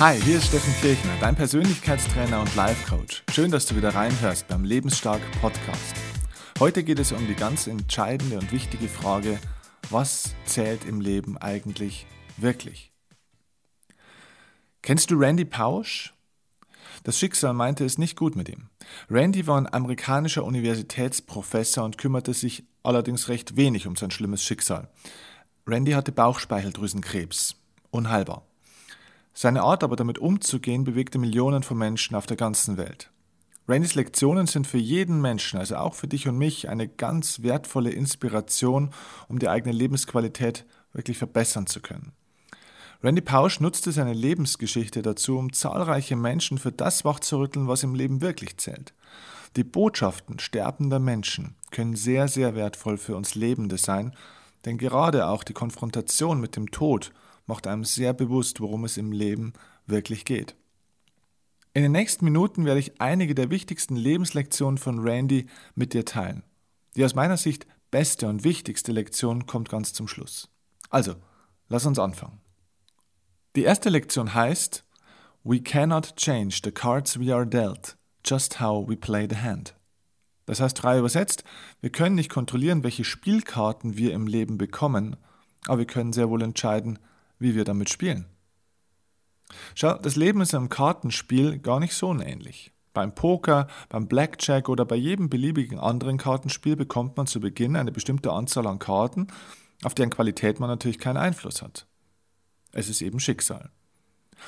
Hi, hier ist Steffen Kirchner, dein Persönlichkeitstrainer und Life Coach. Schön, dass du wieder reinhörst beim Lebensstark Podcast. Heute geht es um die ganz entscheidende und wichtige Frage, was zählt im Leben eigentlich wirklich? Kennst du Randy Pausch? Das Schicksal meinte es nicht gut mit ihm. Randy war ein amerikanischer Universitätsprofessor und kümmerte sich allerdings recht wenig um sein schlimmes Schicksal. Randy hatte Bauchspeicheldrüsenkrebs. Unheilbar. Seine Art aber damit umzugehen bewegte Millionen von Menschen auf der ganzen Welt. Randys Lektionen sind für jeden Menschen, also auch für dich und mich, eine ganz wertvolle Inspiration, um die eigene Lebensqualität wirklich verbessern zu können. Randy Pausch nutzte seine Lebensgeschichte dazu, um zahlreiche Menschen für das wachzurütteln, was im Leben wirklich zählt. Die Botschaften sterbender Menschen können sehr, sehr wertvoll für uns Lebende sein, denn gerade auch die Konfrontation mit dem Tod macht einem sehr bewusst, worum es im Leben wirklich geht. In den nächsten Minuten werde ich einige der wichtigsten Lebenslektionen von Randy mit dir teilen. Die aus meiner Sicht beste und wichtigste Lektion kommt ganz zum Schluss. Also, lass uns anfangen. Die erste Lektion heißt, We cannot change the cards we are dealt, just how we play the hand. Das heißt frei übersetzt, wir können nicht kontrollieren, welche Spielkarten wir im Leben bekommen, aber wir können sehr wohl entscheiden, wie wir damit spielen. Schau, das Leben ist einem Kartenspiel gar nicht so unähnlich. Beim Poker, beim Blackjack oder bei jedem beliebigen anderen Kartenspiel bekommt man zu Beginn eine bestimmte Anzahl an Karten, auf deren Qualität man natürlich keinen Einfluss hat. Es ist eben Schicksal.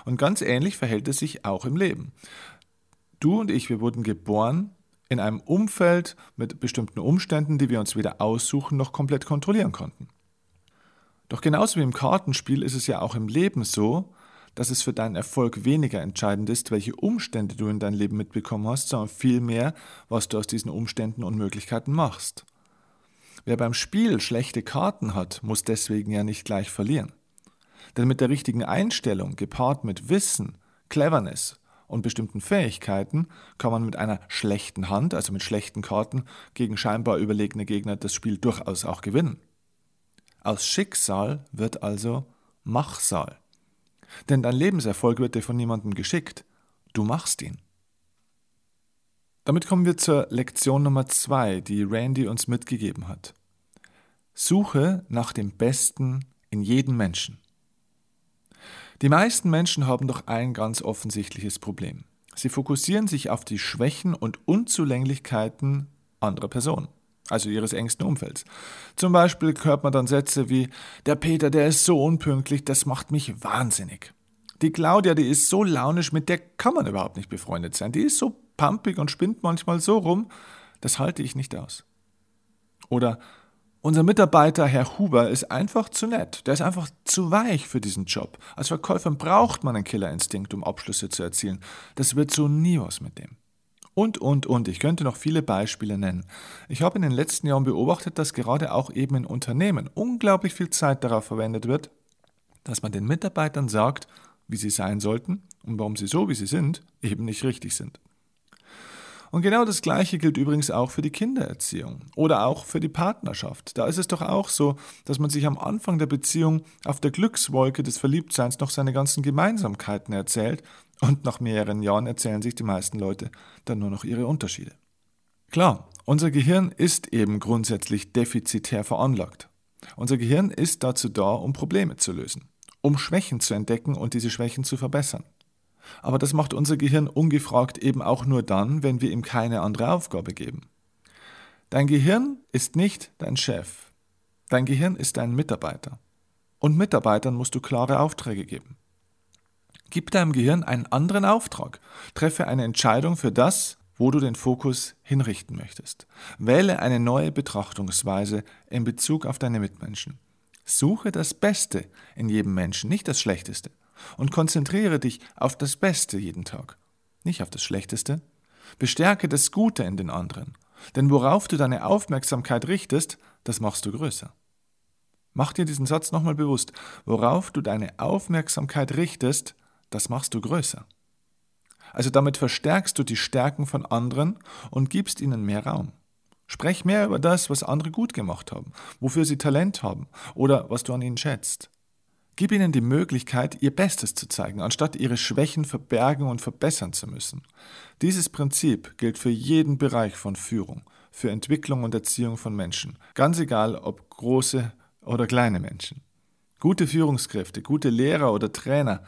Und ganz ähnlich verhält es sich auch im Leben. Du und ich, wir wurden geboren in einem Umfeld mit bestimmten Umständen, die wir uns weder aussuchen noch komplett kontrollieren konnten. Doch genauso wie im Kartenspiel ist es ja auch im Leben so, dass es für deinen Erfolg weniger entscheidend ist, welche Umstände du in dein Leben mitbekommen hast, sondern vielmehr, was du aus diesen Umständen und Möglichkeiten machst. Wer beim Spiel schlechte Karten hat, muss deswegen ja nicht gleich verlieren. Denn mit der richtigen Einstellung, gepaart mit Wissen, Cleverness und bestimmten Fähigkeiten, kann man mit einer schlechten Hand, also mit schlechten Karten, gegen scheinbar überlegene Gegner das Spiel durchaus auch gewinnen. Aus Schicksal wird also Machsal. Denn dein Lebenserfolg wird dir von niemandem geschickt. Du machst ihn. Damit kommen wir zur Lektion Nummer zwei, die Randy uns mitgegeben hat. Suche nach dem Besten in jedem Menschen. Die meisten Menschen haben doch ein ganz offensichtliches Problem. Sie fokussieren sich auf die Schwächen und Unzulänglichkeiten anderer Personen also ihres engsten Umfelds. Zum Beispiel hört man dann Sätze wie, der Peter, der ist so unpünktlich, das macht mich wahnsinnig. Die Claudia, die ist so launisch, mit der kann man überhaupt nicht befreundet sein. Die ist so pampig und spinnt manchmal so rum, das halte ich nicht aus. Oder unser Mitarbeiter, Herr Huber, ist einfach zu nett. Der ist einfach zu weich für diesen Job. Als Verkäufer braucht man einen Killerinstinkt, um Abschlüsse zu erzielen. Das wird so nie was mit dem. Und, und, und. Ich könnte noch viele Beispiele nennen. Ich habe in den letzten Jahren beobachtet, dass gerade auch eben in Unternehmen unglaublich viel Zeit darauf verwendet wird, dass man den Mitarbeitern sagt, wie sie sein sollten und warum sie so, wie sie sind, eben nicht richtig sind. Und genau das Gleiche gilt übrigens auch für die Kindererziehung oder auch für die Partnerschaft. Da ist es doch auch so, dass man sich am Anfang der Beziehung auf der Glückswolke des Verliebtseins noch seine ganzen Gemeinsamkeiten erzählt und nach mehreren Jahren erzählen sich die meisten Leute dann nur noch ihre Unterschiede. Klar, unser Gehirn ist eben grundsätzlich defizitär veranlagt. Unser Gehirn ist dazu da, um Probleme zu lösen, um Schwächen zu entdecken und diese Schwächen zu verbessern. Aber das macht unser Gehirn ungefragt eben auch nur dann, wenn wir ihm keine andere Aufgabe geben. Dein Gehirn ist nicht dein Chef. Dein Gehirn ist dein Mitarbeiter. Und Mitarbeitern musst du klare Aufträge geben. Gib deinem Gehirn einen anderen Auftrag. Treffe eine Entscheidung für das, wo du den Fokus hinrichten möchtest. Wähle eine neue Betrachtungsweise in Bezug auf deine Mitmenschen. Suche das Beste in jedem Menschen, nicht das Schlechteste und konzentriere dich auf das Beste jeden Tag, nicht auf das Schlechteste. Bestärke das Gute in den anderen, denn worauf du deine Aufmerksamkeit richtest, das machst du größer. Mach dir diesen Satz nochmal bewusst. Worauf du deine Aufmerksamkeit richtest, das machst du größer. Also damit verstärkst du die Stärken von anderen und gibst ihnen mehr Raum. Sprech mehr über das, was andere gut gemacht haben, wofür sie Talent haben oder was du an ihnen schätzt. Gib ihnen die Möglichkeit, ihr Bestes zu zeigen, anstatt ihre Schwächen verbergen und verbessern zu müssen. Dieses Prinzip gilt für jeden Bereich von Führung, für Entwicklung und Erziehung von Menschen, ganz egal ob große oder kleine Menschen. Gute Führungskräfte, gute Lehrer oder Trainer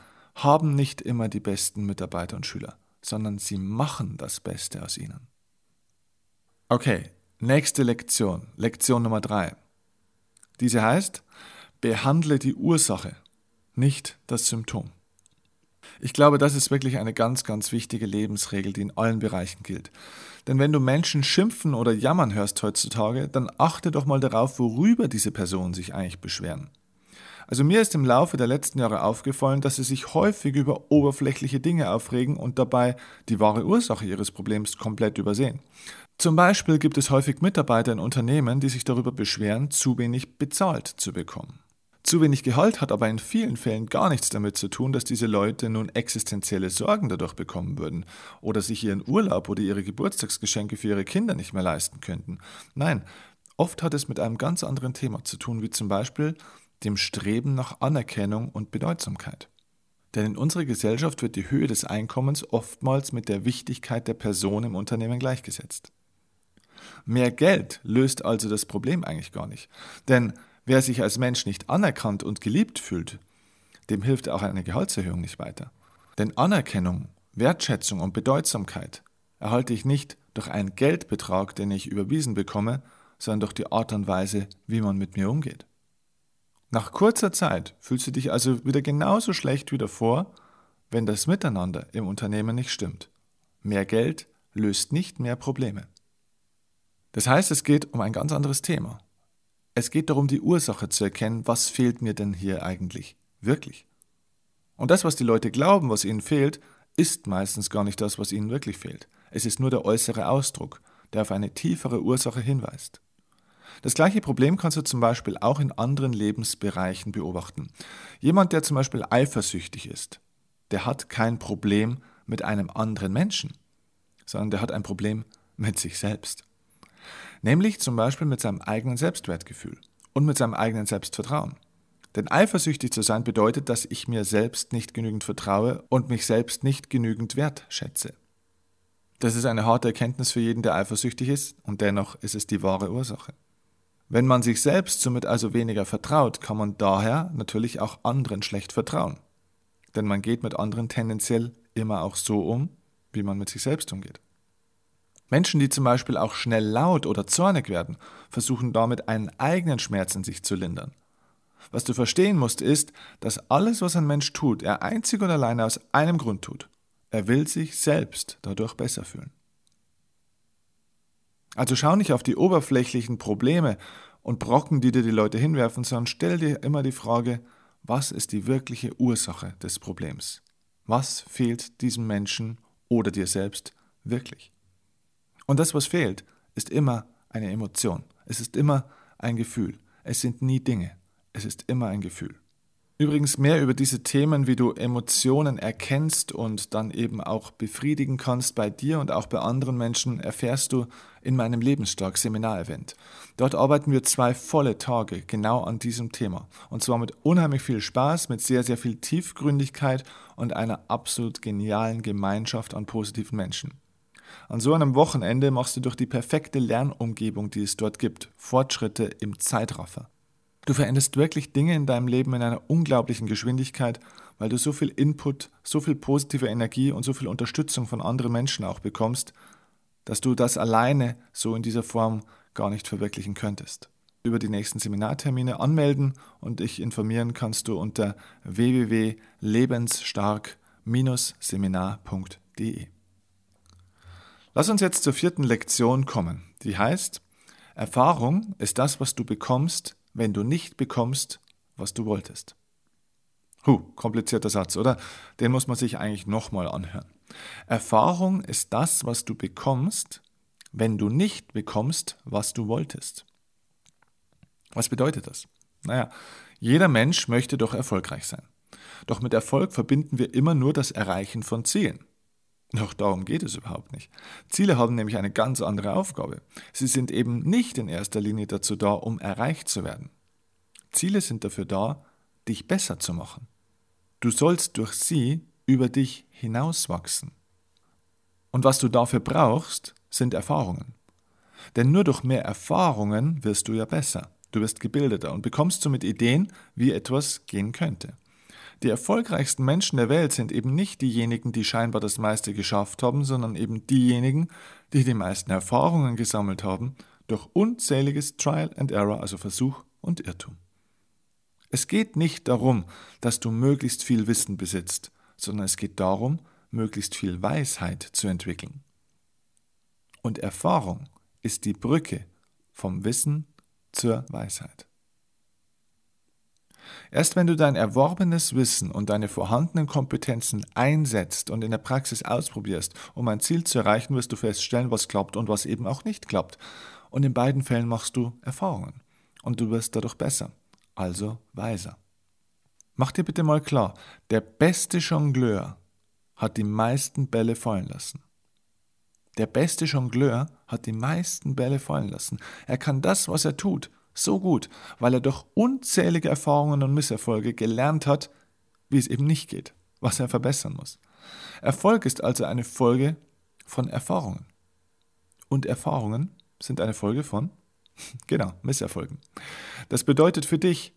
haben nicht immer die besten Mitarbeiter und Schüler, sondern sie machen das Beste aus ihnen. Okay, nächste Lektion, Lektion Nummer drei. Diese heißt, behandle die Ursache, nicht das Symptom. Ich glaube, das ist wirklich eine ganz, ganz wichtige Lebensregel, die in allen Bereichen gilt. Denn wenn du Menschen schimpfen oder jammern hörst heutzutage, dann achte doch mal darauf, worüber diese Personen sich eigentlich beschweren. Also mir ist im Laufe der letzten Jahre aufgefallen, dass sie sich häufig über oberflächliche Dinge aufregen und dabei die wahre Ursache ihres Problems komplett übersehen. Zum Beispiel gibt es häufig Mitarbeiter in Unternehmen, die sich darüber beschweren, zu wenig bezahlt zu bekommen. Zu wenig Gehalt hat aber in vielen Fällen gar nichts damit zu tun, dass diese Leute nun existenzielle Sorgen dadurch bekommen würden oder sich ihren Urlaub oder ihre Geburtstagsgeschenke für ihre Kinder nicht mehr leisten könnten. Nein, oft hat es mit einem ganz anderen Thema zu tun, wie zum Beispiel dem Streben nach Anerkennung und Bedeutsamkeit. Denn in unserer Gesellschaft wird die Höhe des Einkommens oftmals mit der Wichtigkeit der Person im Unternehmen gleichgesetzt. Mehr Geld löst also das Problem eigentlich gar nicht. Denn wer sich als Mensch nicht anerkannt und geliebt fühlt, dem hilft auch eine Gehaltserhöhung nicht weiter. Denn Anerkennung, Wertschätzung und Bedeutsamkeit erhalte ich nicht durch einen Geldbetrag, den ich überwiesen bekomme, sondern durch die Art und Weise, wie man mit mir umgeht. Nach kurzer Zeit fühlst du dich also wieder genauso schlecht wie davor, wenn das Miteinander im Unternehmen nicht stimmt. Mehr Geld löst nicht mehr Probleme. Das heißt, es geht um ein ganz anderes Thema. Es geht darum, die Ursache zu erkennen, was fehlt mir denn hier eigentlich wirklich. Und das, was die Leute glauben, was ihnen fehlt, ist meistens gar nicht das, was ihnen wirklich fehlt. Es ist nur der äußere Ausdruck, der auf eine tiefere Ursache hinweist. Das gleiche Problem kannst du zum Beispiel auch in anderen Lebensbereichen beobachten. Jemand, der zum Beispiel eifersüchtig ist, der hat kein Problem mit einem anderen Menschen, sondern der hat ein Problem mit sich selbst nämlich zum Beispiel mit seinem eigenen Selbstwertgefühl und mit seinem eigenen Selbstvertrauen. Denn eifersüchtig zu sein bedeutet, dass ich mir selbst nicht genügend vertraue und mich selbst nicht genügend wertschätze. Das ist eine harte Erkenntnis für jeden, der eifersüchtig ist, und dennoch ist es die wahre Ursache. Wenn man sich selbst somit also weniger vertraut, kann man daher natürlich auch anderen schlecht vertrauen. Denn man geht mit anderen tendenziell immer auch so um, wie man mit sich selbst umgeht. Menschen, die zum Beispiel auch schnell laut oder zornig werden, versuchen damit einen eigenen Schmerz in sich zu lindern. Was du verstehen musst, ist, dass alles, was ein Mensch tut, er einzig und alleine aus einem Grund tut. Er will sich selbst dadurch besser fühlen. Also schau nicht auf die oberflächlichen Probleme und Brocken, die dir die Leute hinwerfen, sondern stell dir immer die Frage, was ist die wirkliche Ursache des Problems? Was fehlt diesem Menschen oder dir selbst wirklich? Und das, was fehlt, ist immer eine Emotion. Es ist immer ein Gefühl. Es sind nie Dinge. Es ist immer ein Gefühl. Übrigens mehr über diese Themen, wie du Emotionen erkennst und dann eben auch befriedigen kannst bei dir und auch bei anderen Menschen, erfährst du in meinem Lebensstark Seminarevent. Dort arbeiten wir zwei volle Tage genau an diesem Thema. Und zwar mit unheimlich viel Spaß, mit sehr, sehr viel Tiefgründigkeit und einer absolut genialen Gemeinschaft an positiven Menschen. An so einem Wochenende machst du durch die perfekte Lernumgebung, die es dort gibt, Fortschritte im Zeitraffer. Du veränderst wirklich Dinge in deinem Leben in einer unglaublichen Geschwindigkeit, weil du so viel Input, so viel positive Energie und so viel Unterstützung von anderen Menschen auch bekommst, dass du das alleine so in dieser Form gar nicht verwirklichen könntest. Über die nächsten Seminartermine anmelden und dich informieren kannst du unter www.lebensstark-seminar.de. Lass uns jetzt zur vierten Lektion kommen. Die heißt, Erfahrung ist das, was du bekommst, wenn du nicht bekommst, was du wolltest. Huh, komplizierter Satz, oder? Den muss man sich eigentlich nochmal anhören. Erfahrung ist das, was du bekommst, wenn du nicht bekommst, was du wolltest. Was bedeutet das? Naja, jeder Mensch möchte doch erfolgreich sein. Doch mit Erfolg verbinden wir immer nur das Erreichen von Zielen. Doch darum geht es überhaupt nicht. Ziele haben nämlich eine ganz andere Aufgabe. Sie sind eben nicht in erster Linie dazu da, um erreicht zu werden. Ziele sind dafür da, dich besser zu machen. Du sollst durch sie über dich hinauswachsen. Und was du dafür brauchst, sind Erfahrungen. Denn nur durch mehr Erfahrungen wirst du ja besser. Du wirst gebildeter und bekommst somit Ideen, wie etwas gehen könnte. Die erfolgreichsten Menschen der Welt sind eben nicht diejenigen, die scheinbar das meiste geschafft haben, sondern eben diejenigen, die die meisten Erfahrungen gesammelt haben durch unzähliges Trial and Error, also Versuch und Irrtum. Es geht nicht darum, dass du möglichst viel Wissen besitzt, sondern es geht darum, möglichst viel Weisheit zu entwickeln. Und Erfahrung ist die Brücke vom Wissen zur Weisheit. Erst wenn du dein erworbenes Wissen und deine vorhandenen Kompetenzen einsetzt und in der Praxis ausprobierst, um ein Ziel zu erreichen, wirst du feststellen, was klappt und was eben auch nicht klappt. Und in beiden Fällen machst du Erfahrungen. Und du wirst dadurch besser, also weiser. Mach dir bitte mal klar, der beste Jongleur hat die meisten Bälle fallen lassen. Der beste Jongleur hat die meisten Bälle fallen lassen. Er kann das, was er tut, so gut, weil er durch unzählige Erfahrungen und Misserfolge gelernt hat, wie es eben nicht geht, was er verbessern muss. Erfolg ist also eine Folge von Erfahrungen. Und Erfahrungen sind eine Folge von, genau, Misserfolgen. Das bedeutet für dich,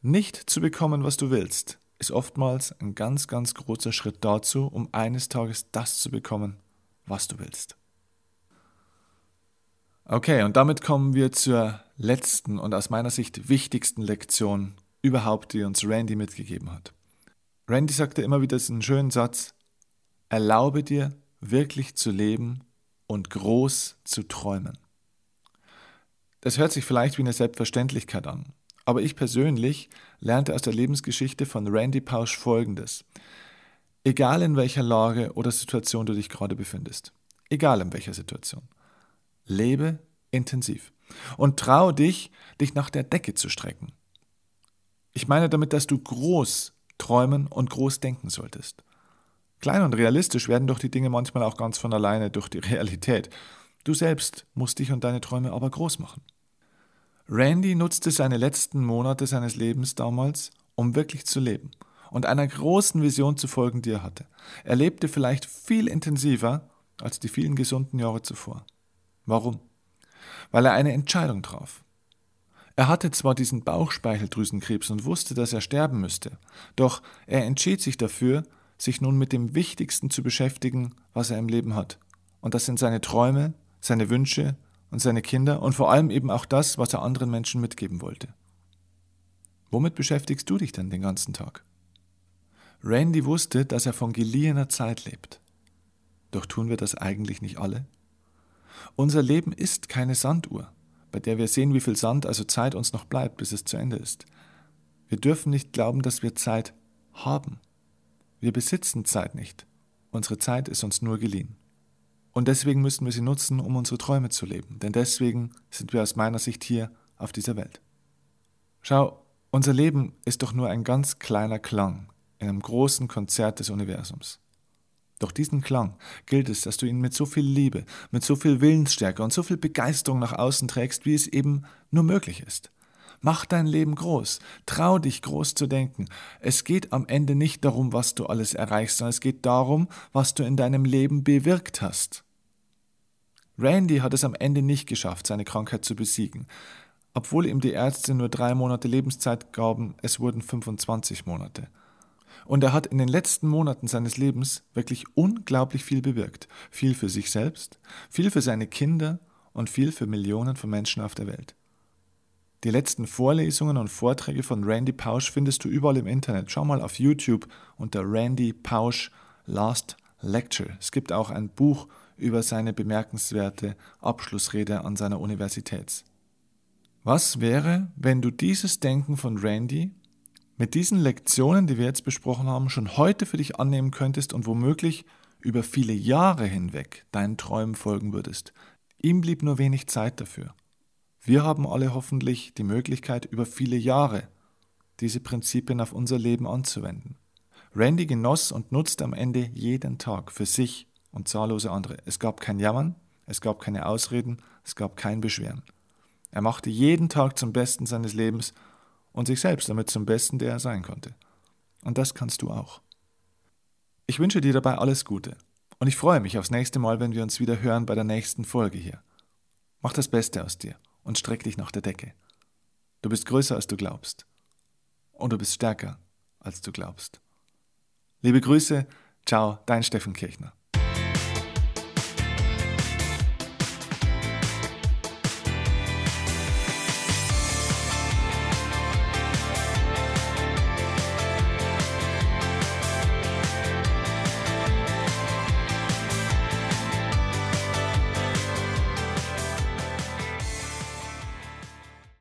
nicht zu bekommen, was du willst, ist oftmals ein ganz, ganz großer Schritt dazu, um eines Tages das zu bekommen, was du willst. Okay, und damit kommen wir zur letzten und aus meiner Sicht wichtigsten Lektion überhaupt, die uns Randy mitgegeben hat. Randy sagte immer wieder diesen schönen Satz, erlaube dir wirklich zu leben und groß zu träumen. Das hört sich vielleicht wie eine Selbstverständlichkeit an, aber ich persönlich lernte aus der Lebensgeschichte von Randy Pausch Folgendes. Egal in welcher Lage oder Situation du dich gerade befindest, egal in welcher Situation, lebe intensiv und trau dich, dich nach der Decke zu strecken. Ich meine damit, dass du groß träumen und groß denken solltest. Klein und realistisch werden doch die Dinge manchmal auch ganz von alleine durch die Realität. Du selbst musst dich und deine Träume aber groß machen. Randy nutzte seine letzten Monate seines Lebens damals, um wirklich zu leben und einer großen Vision zu folgen, die er hatte. Er lebte vielleicht viel intensiver als die vielen gesunden Jahre zuvor. Warum? Weil er eine Entscheidung traf. Er hatte zwar diesen Bauchspeicheldrüsenkrebs und wusste, dass er sterben müsste, doch er entschied sich dafür, sich nun mit dem Wichtigsten zu beschäftigen, was er im Leben hat. Und das sind seine Träume, seine Wünsche und seine Kinder und vor allem eben auch das, was er anderen Menschen mitgeben wollte. Womit beschäftigst du dich denn den ganzen Tag? Randy wusste, dass er von geliehener Zeit lebt. Doch tun wir das eigentlich nicht alle? Unser Leben ist keine Sanduhr, bei der wir sehen, wie viel Sand, also Zeit uns noch bleibt, bis es zu Ende ist. Wir dürfen nicht glauben, dass wir Zeit haben. Wir besitzen Zeit nicht. Unsere Zeit ist uns nur geliehen. Und deswegen müssen wir sie nutzen, um unsere Träume zu leben. Denn deswegen sind wir aus meiner Sicht hier auf dieser Welt. Schau, unser Leben ist doch nur ein ganz kleiner Klang in einem großen Konzert des Universums. Doch diesen Klang gilt es, dass du ihn mit so viel Liebe, mit so viel Willensstärke und so viel Begeisterung nach außen trägst, wie es eben nur möglich ist. Mach dein Leben groß. Trau dich groß zu denken. Es geht am Ende nicht darum, was du alles erreichst, sondern es geht darum, was du in deinem Leben bewirkt hast. Randy hat es am Ende nicht geschafft, seine Krankheit zu besiegen. Obwohl ihm die Ärzte nur drei Monate Lebenszeit gaben, es wurden 25 Monate. Und er hat in den letzten Monaten seines Lebens wirklich unglaublich viel bewirkt. Viel für sich selbst, viel für seine Kinder und viel für Millionen von Menschen auf der Welt. Die letzten Vorlesungen und Vorträge von Randy Pausch findest du überall im Internet. Schau mal auf YouTube unter Randy Pausch Last Lecture. Es gibt auch ein Buch über seine bemerkenswerte Abschlussrede an seiner Universität. Was wäre, wenn du dieses Denken von Randy mit diesen Lektionen, die wir jetzt besprochen haben, schon heute für dich annehmen könntest und womöglich über viele Jahre hinweg deinen Träumen folgen würdest? Ihm blieb nur wenig Zeit dafür. Wir haben alle hoffentlich die Möglichkeit, über viele Jahre diese Prinzipien auf unser Leben anzuwenden. Randy genoss und nutzte am Ende jeden Tag für sich und zahllose andere. Es gab kein Jammern, es gab keine Ausreden, es gab kein Beschweren. Er machte jeden Tag zum Besten seines Lebens und sich selbst damit zum Besten, der er sein konnte. Und das kannst du auch. Ich wünsche dir dabei alles Gute und ich freue mich aufs nächste Mal, wenn wir uns wieder hören bei der nächsten Folge hier. Mach das Beste aus dir und streck dich nach der Decke. Du bist größer, als du glaubst. Und du bist stärker, als du glaubst. Liebe Grüße, ciao, dein Steffen Kirchner.